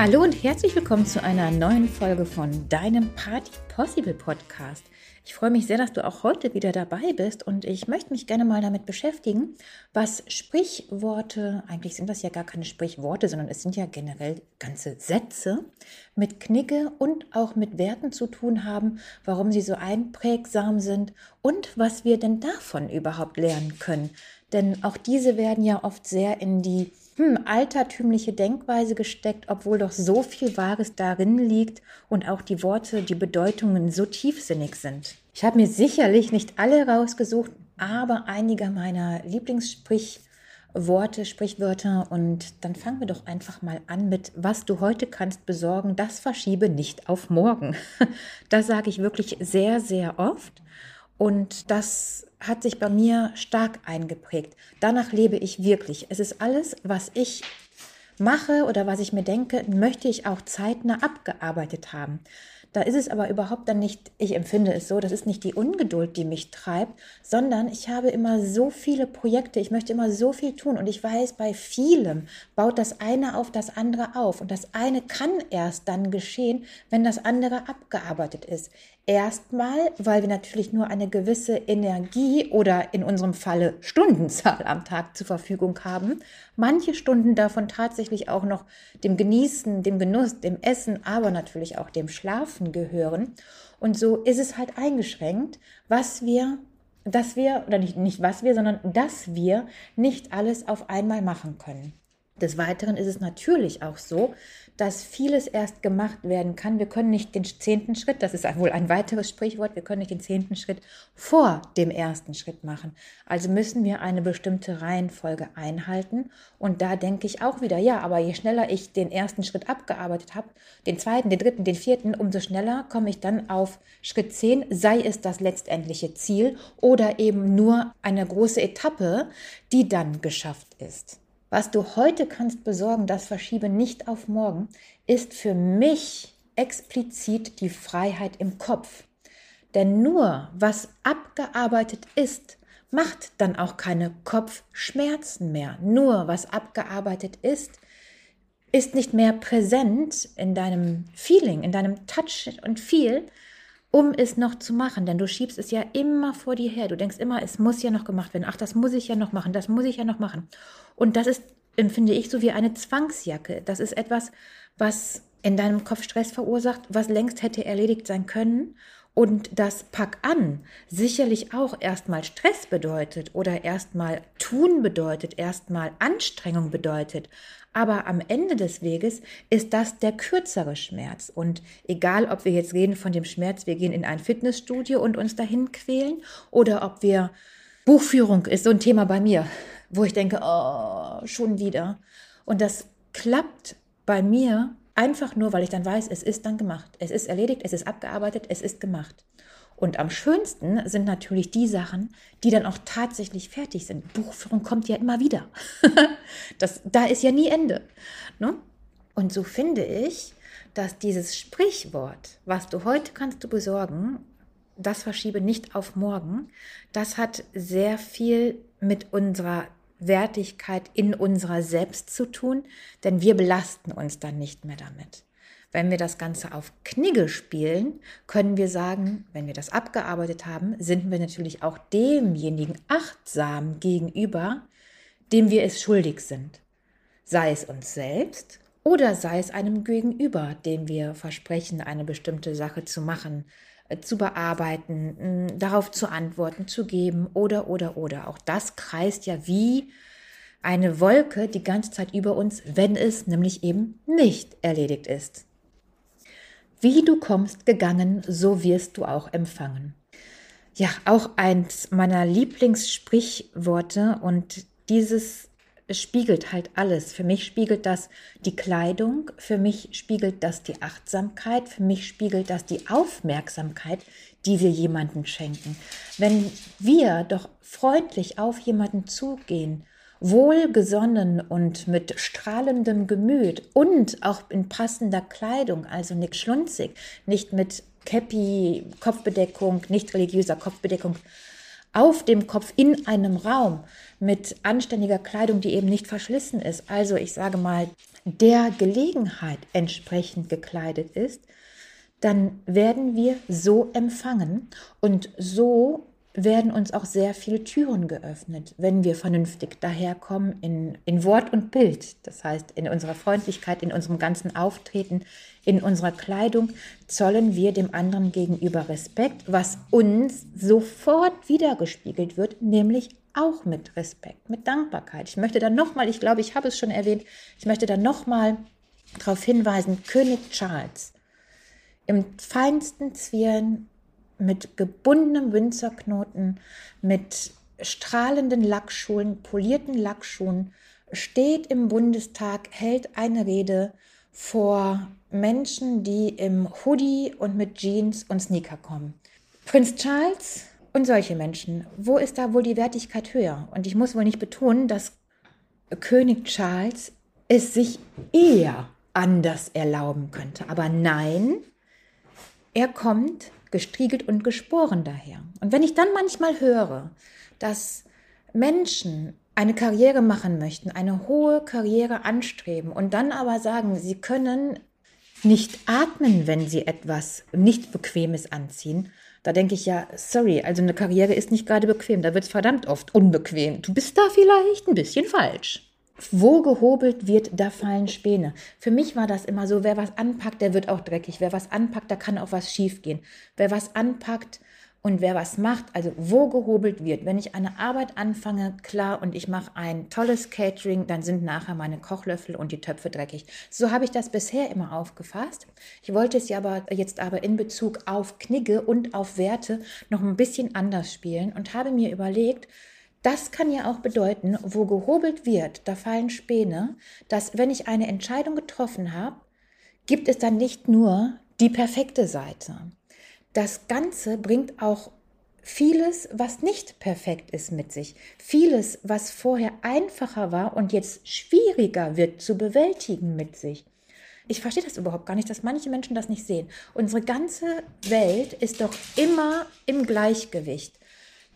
Hallo und herzlich willkommen zu einer neuen Folge von deinem Party Possible Podcast. Ich freue mich sehr, dass du auch heute wieder dabei bist und ich möchte mich gerne mal damit beschäftigen, was Sprichworte, eigentlich sind das ja gar keine Sprichworte, sondern es sind ja generell ganze Sätze, mit Knicke und auch mit Werten zu tun haben, warum sie so einprägsam sind und was wir denn davon überhaupt lernen können. Denn auch diese werden ja oft sehr in die hm, altertümliche Denkweise gesteckt, obwohl doch so viel Wahres darin liegt und auch die Worte, die Bedeutungen so tiefsinnig sind. Ich habe mir sicherlich nicht alle rausgesucht, aber einige meiner Lieblingssprichworte, Sprichwörter und dann fangen wir doch einfach mal an mit, was du heute kannst besorgen, das verschiebe nicht auf morgen. Das sage ich wirklich sehr, sehr oft und das hat sich bei mir stark eingeprägt. Danach lebe ich wirklich. Es ist alles, was ich mache oder was ich mir denke, möchte ich auch zeitnah abgearbeitet haben. Da ist es aber überhaupt dann nicht, ich empfinde es so, das ist nicht die Ungeduld, die mich treibt, sondern ich habe immer so viele Projekte, ich möchte immer so viel tun und ich weiß, bei vielem baut das eine auf das andere auf und das eine kann erst dann geschehen, wenn das andere abgearbeitet ist. Erstmal, weil wir natürlich nur eine gewisse Energie oder in unserem Falle Stundenzahl am Tag zur Verfügung haben. Manche Stunden davon tatsächlich auch noch dem Genießen, dem Genuss, dem Essen, aber natürlich auch dem Schlafen gehören. Und so ist es halt eingeschränkt, was wir, dass wir, oder nicht, nicht was wir, sondern dass wir nicht alles auf einmal machen können. Des Weiteren ist es natürlich auch so, dass vieles erst gemacht werden kann. Wir können nicht den zehnten Schritt, das ist wohl ein weiteres Sprichwort, wir können nicht den zehnten Schritt vor dem ersten Schritt machen. Also müssen wir eine bestimmte Reihenfolge einhalten. Und da denke ich auch wieder, ja, aber je schneller ich den ersten Schritt abgearbeitet habe, den zweiten, den dritten, den vierten, umso schneller komme ich dann auf Schritt zehn, sei es das letztendliche Ziel oder eben nur eine große Etappe, die dann geschafft ist. Was du heute kannst besorgen, das verschiebe nicht auf morgen, ist für mich explizit die Freiheit im Kopf. Denn nur was abgearbeitet ist, macht dann auch keine Kopfschmerzen mehr. Nur was abgearbeitet ist, ist nicht mehr präsent in deinem Feeling, in deinem Touch und Feel, um es noch zu machen. Denn du schiebst es ja immer vor dir her. Du denkst immer, es muss ja noch gemacht werden. Ach, das muss ich ja noch machen, das muss ich ja noch machen. Und das ist, empfinde ich, so wie eine Zwangsjacke. Das ist etwas, was in deinem Kopf Stress verursacht, was längst hätte erledigt sein können. Und das Pack an sicherlich auch erstmal Stress bedeutet oder erstmal tun bedeutet, erstmal Anstrengung bedeutet. Aber am Ende des Weges ist das der kürzere Schmerz. Und egal, ob wir jetzt reden von dem Schmerz, wir gehen in ein Fitnessstudio und uns dahin quälen, oder ob wir Buchführung ist so ein Thema bei mir, wo ich denke, oh, schon wieder. Und das klappt bei mir einfach nur, weil ich dann weiß, es ist dann gemacht. Es ist erledigt, es ist abgearbeitet, es ist gemacht. Und am schönsten sind natürlich die Sachen, die dann auch tatsächlich fertig sind. Buchführung kommt ja immer wieder. das, da ist ja nie Ende. Ne? Und so finde ich, dass dieses Sprichwort, was du heute kannst du besorgen, das verschiebe nicht auf morgen, das hat sehr viel mit unserer Wertigkeit in unserer Selbst zu tun, denn wir belasten uns dann nicht mehr damit. Wenn wir das Ganze auf Knigge spielen, können wir sagen, wenn wir das abgearbeitet haben, sind wir natürlich auch demjenigen achtsam gegenüber, dem wir es schuldig sind. Sei es uns selbst oder sei es einem Gegenüber, dem wir versprechen, eine bestimmte Sache zu machen, zu bearbeiten, darauf zu antworten, zu geben oder, oder, oder. Auch das kreist ja wie eine Wolke die ganze Zeit über uns, wenn es nämlich eben nicht erledigt ist. Wie du kommst gegangen, so wirst du auch empfangen. Ja, auch eins meiner Lieblingssprichworte und dieses spiegelt halt alles. Für mich spiegelt das die Kleidung, für mich spiegelt das die Achtsamkeit, für mich spiegelt das die Aufmerksamkeit, die wir jemanden schenken. Wenn wir doch freundlich auf jemanden zugehen wohlgesonnen und mit strahlendem Gemüt und auch in passender Kleidung, also nicht schlunzig, nicht mit Käppi, Kopfbedeckung, nicht religiöser Kopfbedeckung, auf dem Kopf in einem Raum mit anständiger Kleidung, die eben nicht verschlissen ist, also ich sage mal, der Gelegenheit entsprechend gekleidet ist, dann werden wir so empfangen und so werden uns auch sehr viele Türen geöffnet, wenn wir vernünftig daherkommen in, in Wort und Bild. Das heißt, in unserer Freundlichkeit, in unserem ganzen Auftreten, in unserer Kleidung zollen wir dem anderen gegenüber Respekt, was uns sofort wiedergespiegelt wird, nämlich auch mit Respekt, mit Dankbarkeit. Ich möchte dann nochmal, ich glaube, ich habe es schon erwähnt, ich möchte dann nochmal darauf hinweisen, König Charles im feinsten Zwirn mit gebundenem Winzerknoten, mit strahlenden Lackschuhen, polierten Lackschuhen, steht im Bundestag, hält eine Rede vor Menschen, die im Hoodie und mit Jeans und Sneaker kommen. Prinz Charles und solche Menschen, wo ist da wohl die Wertigkeit höher? Und ich muss wohl nicht betonen, dass König Charles es sich eher anders erlauben könnte. Aber nein, er kommt gestriegelt und gesporen daher. Und wenn ich dann manchmal höre, dass Menschen eine Karriere machen möchten, eine hohe Karriere anstreben und dann aber sagen, sie können nicht atmen, wenn sie etwas nicht Bequemes anziehen, da denke ich ja, sorry, also eine Karriere ist nicht gerade bequem, da wird es verdammt oft unbequem. Du bist da vielleicht ein bisschen falsch wo gehobelt wird, da fallen Späne. Für mich war das immer so, wer was anpackt, der wird auch dreckig. Wer was anpackt, da kann auch was schiefgehen. Wer was anpackt und wer was macht, also wo gehobelt wird. Wenn ich eine Arbeit anfange, klar, und ich mache ein tolles Catering, dann sind nachher meine Kochlöffel und die Töpfe dreckig. So habe ich das bisher immer aufgefasst. Ich wollte es ja aber jetzt aber in Bezug auf Knigge und auf Werte noch ein bisschen anders spielen und habe mir überlegt, das kann ja auch bedeuten, wo gehobelt wird, da fallen Späne, dass wenn ich eine Entscheidung getroffen habe, gibt es dann nicht nur die perfekte Seite. Das Ganze bringt auch vieles, was nicht perfekt ist mit sich. Vieles, was vorher einfacher war und jetzt schwieriger wird zu bewältigen mit sich. Ich verstehe das überhaupt gar nicht, dass manche Menschen das nicht sehen. Unsere ganze Welt ist doch immer im Gleichgewicht.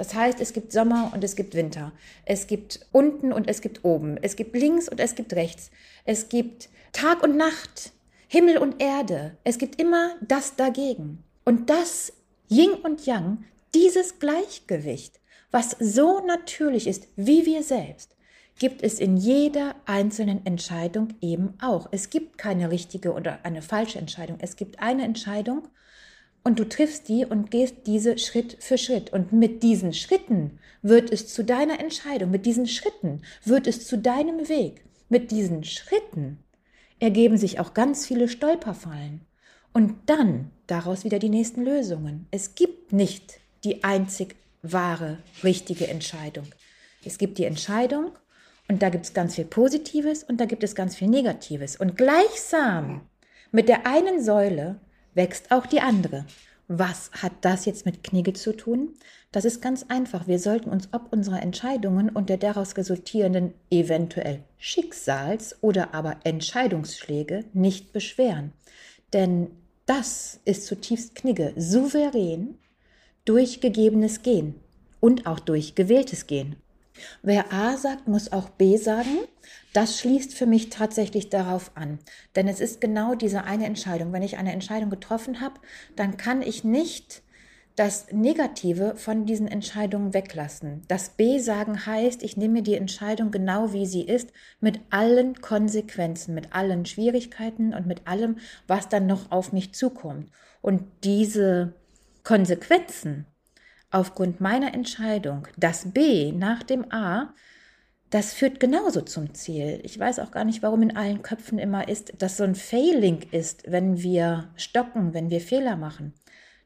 Das heißt, es gibt Sommer und es gibt Winter. Es gibt unten und es gibt oben. Es gibt links und es gibt rechts. Es gibt Tag und Nacht, Himmel und Erde. Es gibt immer das dagegen. Und das Yin und Yang, dieses Gleichgewicht, was so natürlich ist wie wir selbst, gibt es in jeder einzelnen Entscheidung eben auch. Es gibt keine richtige oder eine falsche Entscheidung. Es gibt eine Entscheidung und du triffst die und gehst diese Schritt für Schritt. Und mit diesen Schritten wird es zu deiner Entscheidung, mit diesen Schritten wird es zu deinem Weg. Mit diesen Schritten ergeben sich auch ganz viele Stolperfallen. Und dann daraus wieder die nächsten Lösungen. Es gibt nicht die einzig wahre, richtige Entscheidung. Es gibt die Entscheidung und da gibt es ganz viel Positives und da gibt es ganz viel Negatives. Und gleichsam mit der einen Säule wächst auch die andere. Was hat das jetzt mit Knigge zu tun? Das ist ganz einfach. Wir sollten uns ob unserer Entscheidungen und der daraus resultierenden eventuell Schicksals- oder aber Entscheidungsschläge nicht beschweren. Denn das ist zutiefst Knigge, souverän durch gegebenes Gehen und auch durch gewähltes Gehen. Wer A sagt, muss auch B sagen. Das schließt für mich tatsächlich darauf an. Denn es ist genau diese eine Entscheidung. Wenn ich eine Entscheidung getroffen habe, dann kann ich nicht das Negative von diesen Entscheidungen weglassen. Das B sagen heißt, ich nehme die Entscheidung genau wie sie ist, mit allen Konsequenzen, mit allen Schwierigkeiten und mit allem, was dann noch auf mich zukommt. Und diese Konsequenzen, aufgrund meiner Entscheidung, das B nach dem A, das führt genauso zum Ziel. Ich weiß auch gar nicht, warum in allen Köpfen immer ist, dass so ein Failing ist, wenn wir stocken, wenn wir Fehler machen.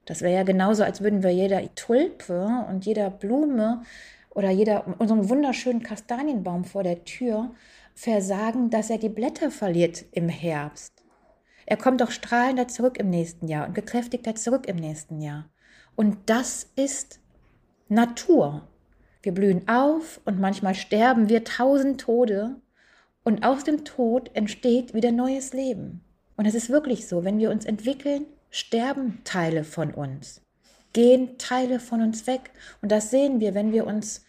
Das wäre ja genauso, als würden wir jeder Tulpe und jeder Blume oder jeder unserem wunderschönen Kastanienbaum vor der Tür versagen, dass er die Blätter verliert im Herbst. Er kommt doch strahlender zurück im nächsten Jahr und gekräftigter zurück im nächsten Jahr. Und das ist Natur. Wir blühen auf und manchmal sterben wir tausend Tode und aus dem Tod entsteht wieder neues Leben. Und es ist wirklich so, wenn wir uns entwickeln, sterben Teile von uns. gehen Teile von uns weg. Und das sehen wir, wenn wir uns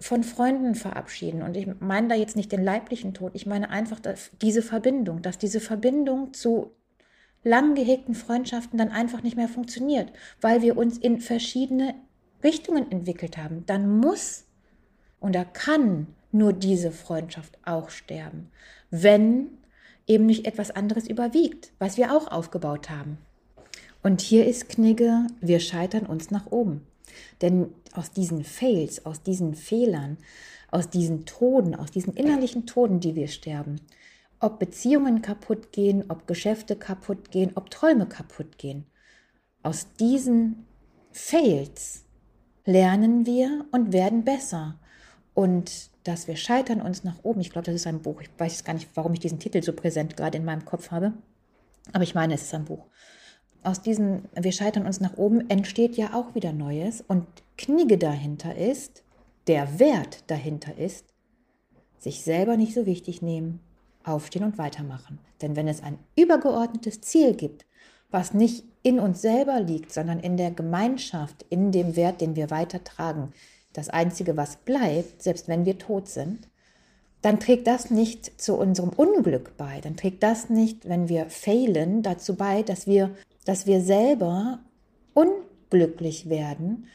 von Freunden verabschieden. Und ich meine da jetzt nicht den leiblichen Tod, ich meine einfach diese Verbindung, dass diese Verbindung zu lang gehegten Freundschaften dann einfach nicht mehr funktioniert, weil wir uns in verschiedene Richtungen entwickelt haben. Dann muss und da kann nur diese Freundschaft auch sterben, wenn eben nicht etwas anderes überwiegt, was wir auch aufgebaut haben. Und hier ist Knigge, wir scheitern uns nach oben. Denn aus diesen Fails, aus diesen Fehlern, aus diesen Toden, aus diesen innerlichen Toden, die wir sterben, ob Beziehungen kaputt gehen, ob Geschäfte kaputt gehen, ob Träume kaputt gehen, aus diesen Fails lernen wir und werden besser. Und dass wir scheitern uns nach oben, ich glaube, das ist ein Buch. Ich weiß gar nicht, warum ich diesen Titel so präsent gerade in meinem Kopf habe. Aber ich meine, es ist ein Buch aus diesem Wir scheitern uns nach oben entsteht ja auch wieder Neues. Und Knigge dahinter ist, der Wert dahinter ist, sich selber nicht so wichtig nehmen, aufstehen und weitermachen. Denn wenn es ein übergeordnetes Ziel gibt, was nicht in uns selber liegt, sondern in der Gemeinschaft, in dem Wert, den wir weitertragen, das Einzige, was bleibt, selbst wenn wir tot sind, dann trägt das nicht zu unserem Unglück bei. Dann trägt das nicht, wenn wir failen, dazu bei, dass wir dass wir selber unglücklich werden,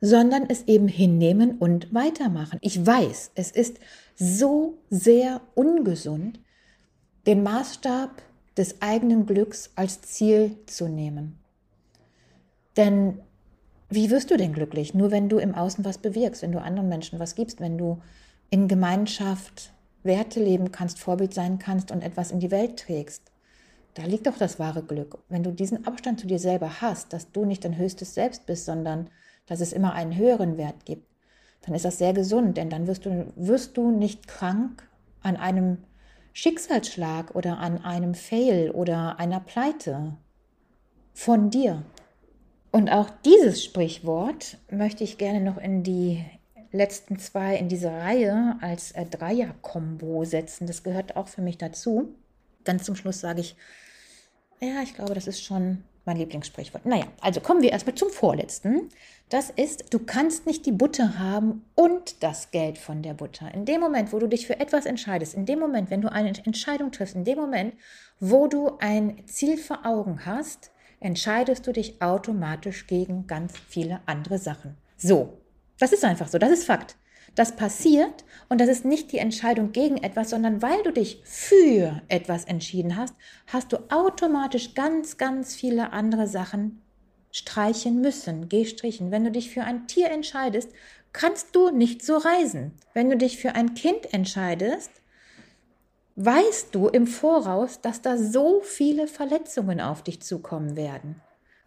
sondern es eben hinnehmen und weitermachen. Ich weiß, es ist so sehr ungesund, den Maßstab des eigenen Glücks als Ziel zu nehmen. Denn wie wirst du denn glücklich? Nur wenn du im Außen was bewirkst, wenn du anderen Menschen was gibst, wenn du in Gemeinschaft Werte leben kannst, Vorbild sein kannst und etwas in die Welt trägst. Da liegt doch das wahre Glück. Wenn du diesen Abstand zu dir selber hast, dass du nicht dein höchstes Selbst bist, sondern dass es immer einen höheren Wert gibt, dann ist das sehr gesund, denn dann wirst du, wirst du nicht krank an einem Schicksalsschlag oder an einem Fail oder einer Pleite von dir. Und auch dieses Sprichwort möchte ich gerne noch in die letzten zwei in dieser Reihe als äh, Dreier-Kombo setzen. Das gehört auch für mich dazu. Ganz zum Schluss sage ich, ja, ich glaube, das ist schon mein Lieblingssprichwort. Naja, also kommen wir erstmal zum vorletzten. Das ist, du kannst nicht die Butter haben und das Geld von der Butter. In dem Moment, wo du dich für etwas entscheidest, in dem Moment, wenn du eine Entscheidung triffst, in dem Moment, wo du ein Ziel vor Augen hast, entscheidest du dich automatisch gegen ganz viele andere Sachen. So, das ist einfach so, das ist Fakt. Das passiert und das ist nicht die Entscheidung gegen etwas, sondern weil du dich für etwas entschieden hast, hast du automatisch ganz, ganz viele andere Sachen streichen müssen, gestrichen. Wenn du dich für ein Tier entscheidest, kannst du nicht so reisen. Wenn du dich für ein Kind entscheidest, weißt du im Voraus, dass da so viele Verletzungen auf dich zukommen werden,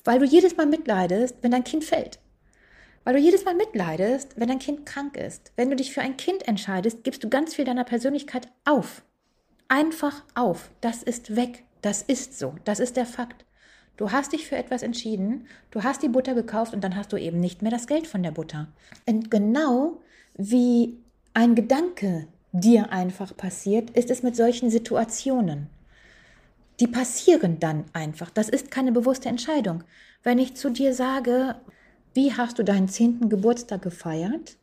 weil du jedes Mal mitleidest, wenn dein Kind fällt. Weil du jedes Mal mitleidest, wenn dein Kind krank ist. Wenn du dich für ein Kind entscheidest, gibst du ganz viel deiner Persönlichkeit auf. Einfach auf. Das ist weg. Das ist so. Das ist der Fakt. Du hast dich für etwas entschieden, du hast die Butter gekauft und dann hast du eben nicht mehr das Geld von der Butter. Und genau wie ein Gedanke dir einfach passiert, ist es mit solchen Situationen. Die passieren dann einfach. Das ist keine bewusste Entscheidung. Wenn ich zu dir sage, wie hast du deinen zehnten Geburtstag gefeiert?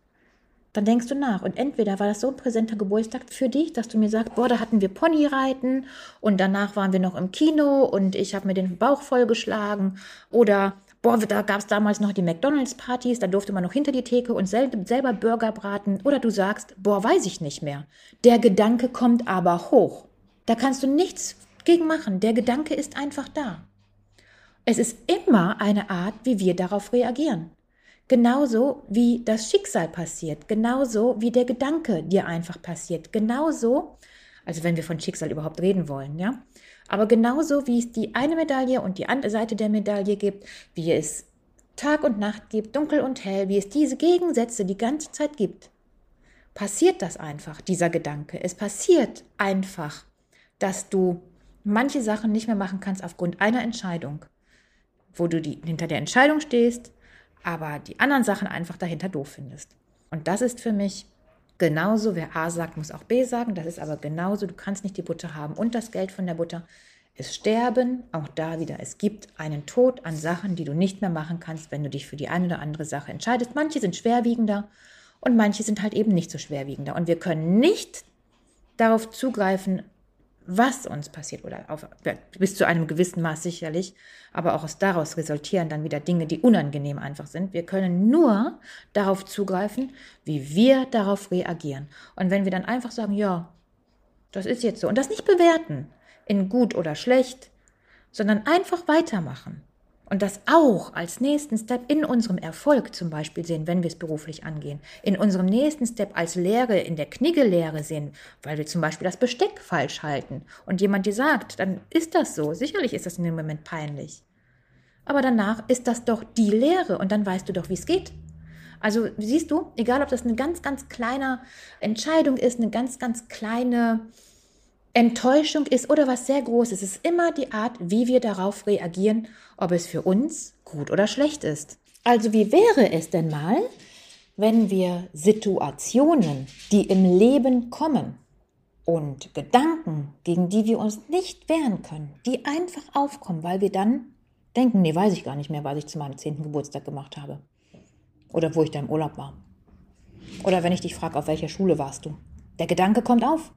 Dann denkst du nach. Und entweder war das so ein präsenter Geburtstag für dich, dass du mir sagst, boah, da hatten wir Ponyreiten und danach waren wir noch im Kino und ich habe mir den Bauch vollgeschlagen. Oder, boah, da gab es damals noch die McDonalds-Partys, da durfte man noch hinter die Theke und sel selber Burger braten. Oder du sagst, boah, weiß ich nicht mehr. Der Gedanke kommt aber hoch. Da kannst du nichts gegen machen. Der Gedanke ist einfach da. Es ist immer eine Art, wie wir darauf reagieren. Genauso wie das Schicksal passiert, genauso wie der Gedanke dir einfach passiert, genauso, also wenn wir von Schicksal überhaupt reden wollen, ja, aber genauso wie es die eine Medaille und die andere Seite der Medaille gibt, wie es Tag und Nacht gibt, dunkel und hell, wie es diese Gegensätze die ganze Zeit gibt, passiert das einfach, dieser Gedanke. Es passiert einfach, dass du manche Sachen nicht mehr machen kannst aufgrund einer Entscheidung wo du die, hinter der Entscheidung stehst, aber die anderen Sachen einfach dahinter doof findest. Und das ist für mich genauso, wer A sagt, muss auch B sagen. Das ist aber genauso, du kannst nicht die Butter haben und das Geld von der Butter. Es sterben, auch da wieder, es gibt einen Tod an Sachen, die du nicht mehr machen kannst, wenn du dich für die eine oder andere Sache entscheidest. Manche sind schwerwiegender und manche sind halt eben nicht so schwerwiegender. Und wir können nicht darauf zugreifen, was uns passiert oder auf, bis zu einem gewissen Maß sicherlich, aber auch aus daraus resultieren dann wieder Dinge, die unangenehm einfach sind. Wir können nur darauf zugreifen, wie wir darauf reagieren. Und wenn wir dann einfach sagen, ja, das ist jetzt so und das nicht bewerten in gut oder schlecht, sondern einfach weitermachen und das auch als nächsten Step in unserem Erfolg zum Beispiel sehen, wenn wir es beruflich angehen, in unserem nächsten Step als Lehre, in der Kniggelehre sehen, weil wir zum Beispiel das Besteck falsch halten und jemand dir sagt, dann ist das so. Sicherlich ist das in dem Moment peinlich. Aber danach ist das doch die Lehre und dann weißt du doch, wie es geht. Also siehst du, egal ob das eine ganz, ganz kleine Entscheidung ist, eine ganz, ganz kleine Enttäuschung ist oder was sehr Großes. Es ist immer die Art, wie wir darauf reagieren, ob es für uns gut oder schlecht ist. Also wie wäre es denn mal, wenn wir Situationen, die im Leben kommen und Gedanken, gegen die wir uns nicht wehren können, die einfach aufkommen, weil wir dann denken, nee, weiß ich gar nicht mehr, was ich zu meinem zehnten Geburtstag gemacht habe. Oder wo ich da im Urlaub war. Oder wenn ich dich frage, auf welcher Schule warst du. Der Gedanke kommt auf.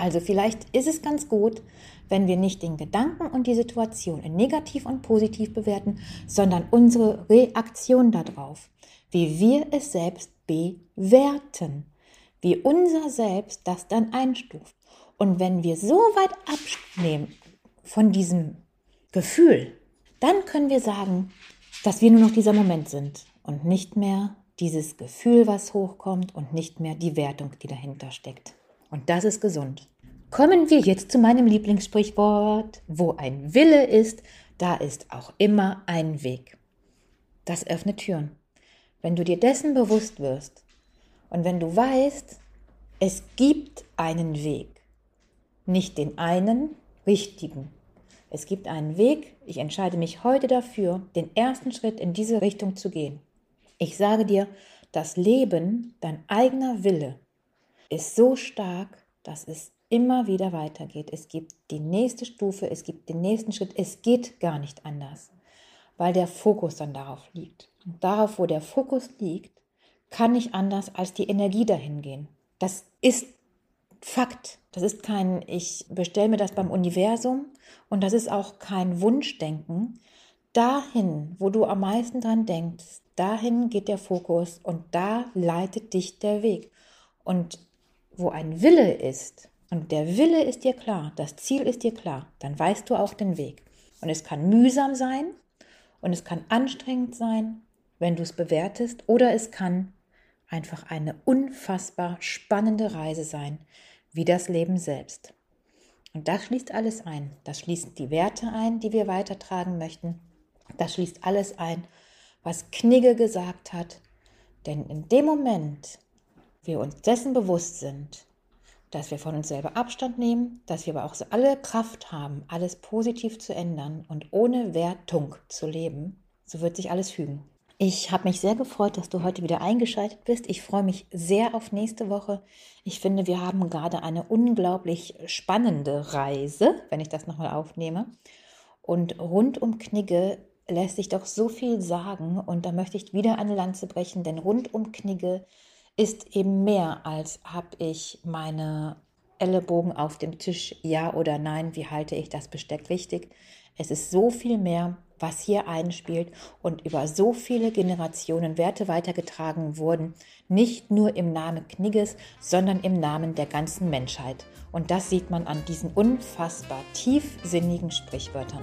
Also vielleicht ist es ganz gut, wenn wir nicht den Gedanken und die Situation in negativ und positiv bewerten, sondern unsere Reaktion darauf, wie wir es selbst bewerten, wie unser Selbst das dann einstuft. Und wenn wir so weit abnehmen von diesem Gefühl, dann können wir sagen, dass wir nur noch dieser Moment sind und nicht mehr dieses Gefühl, was hochkommt und nicht mehr die Wertung, die dahinter steckt. Und das ist gesund. Kommen wir jetzt zu meinem Lieblingssprichwort. Wo ein Wille ist, da ist auch immer ein Weg. Das öffnet Türen. Wenn du dir dessen bewusst wirst und wenn du weißt, es gibt einen Weg, nicht den einen richtigen. Es gibt einen Weg, ich entscheide mich heute dafür, den ersten Schritt in diese Richtung zu gehen. Ich sage dir, das Leben, dein eigener Wille, ist so stark, dass es immer wieder weitergeht. Es gibt die nächste Stufe, es gibt den nächsten Schritt. Es geht gar nicht anders, weil der Fokus dann darauf liegt. Und darauf, wo der Fokus liegt, kann nicht anders als die Energie dahin gehen. Das ist Fakt. Das ist kein, ich bestelle mir das beim Universum und das ist auch kein Wunschdenken. Dahin, wo du am meisten dran denkst, dahin geht der Fokus und da leitet dich der Weg. Und wo ein Wille ist und der Wille ist dir klar, das Ziel ist dir klar, dann weißt du auch den Weg. Und es kann mühsam sein und es kann anstrengend sein, wenn du es bewertest, oder es kann einfach eine unfassbar spannende Reise sein, wie das Leben selbst. Und das schließt alles ein. Das schließt die Werte ein, die wir weitertragen möchten. Das schließt alles ein, was Knigge gesagt hat. Denn in dem Moment, wir uns dessen bewusst sind, dass wir von uns selber Abstand nehmen, dass wir aber auch alle Kraft haben, alles positiv zu ändern und ohne Wertung zu leben, so wird sich alles fügen. Ich habe mich sehr gefreut, dass du heute wieder eingeschaltet bist. Ich freue mich sehr auf nächste Woche. Ich finde, wir haben gerade eine unglaublich spannende Reise, wenn ich das nochmal aufnehme. Und rund um Knigge lässt sich doch so viel sagen. Und da möchte ich wieder eine Lanze brechen, denn rund um Knigge ist eben mehr als habe ich meine Ellenbogen auf dem Tisch, ja oder nein, wie halte ich das Besteck richtig. Es ist so viel mehr, was hier einspielt und über so viele Generationen Werte weitergetragen wurden, nicht nur im Namen Knigges, sondern im Namen der ganzen Menschheit. Und das sieht man an diesen unfassbar tiefsinnigen Sprichwörtern.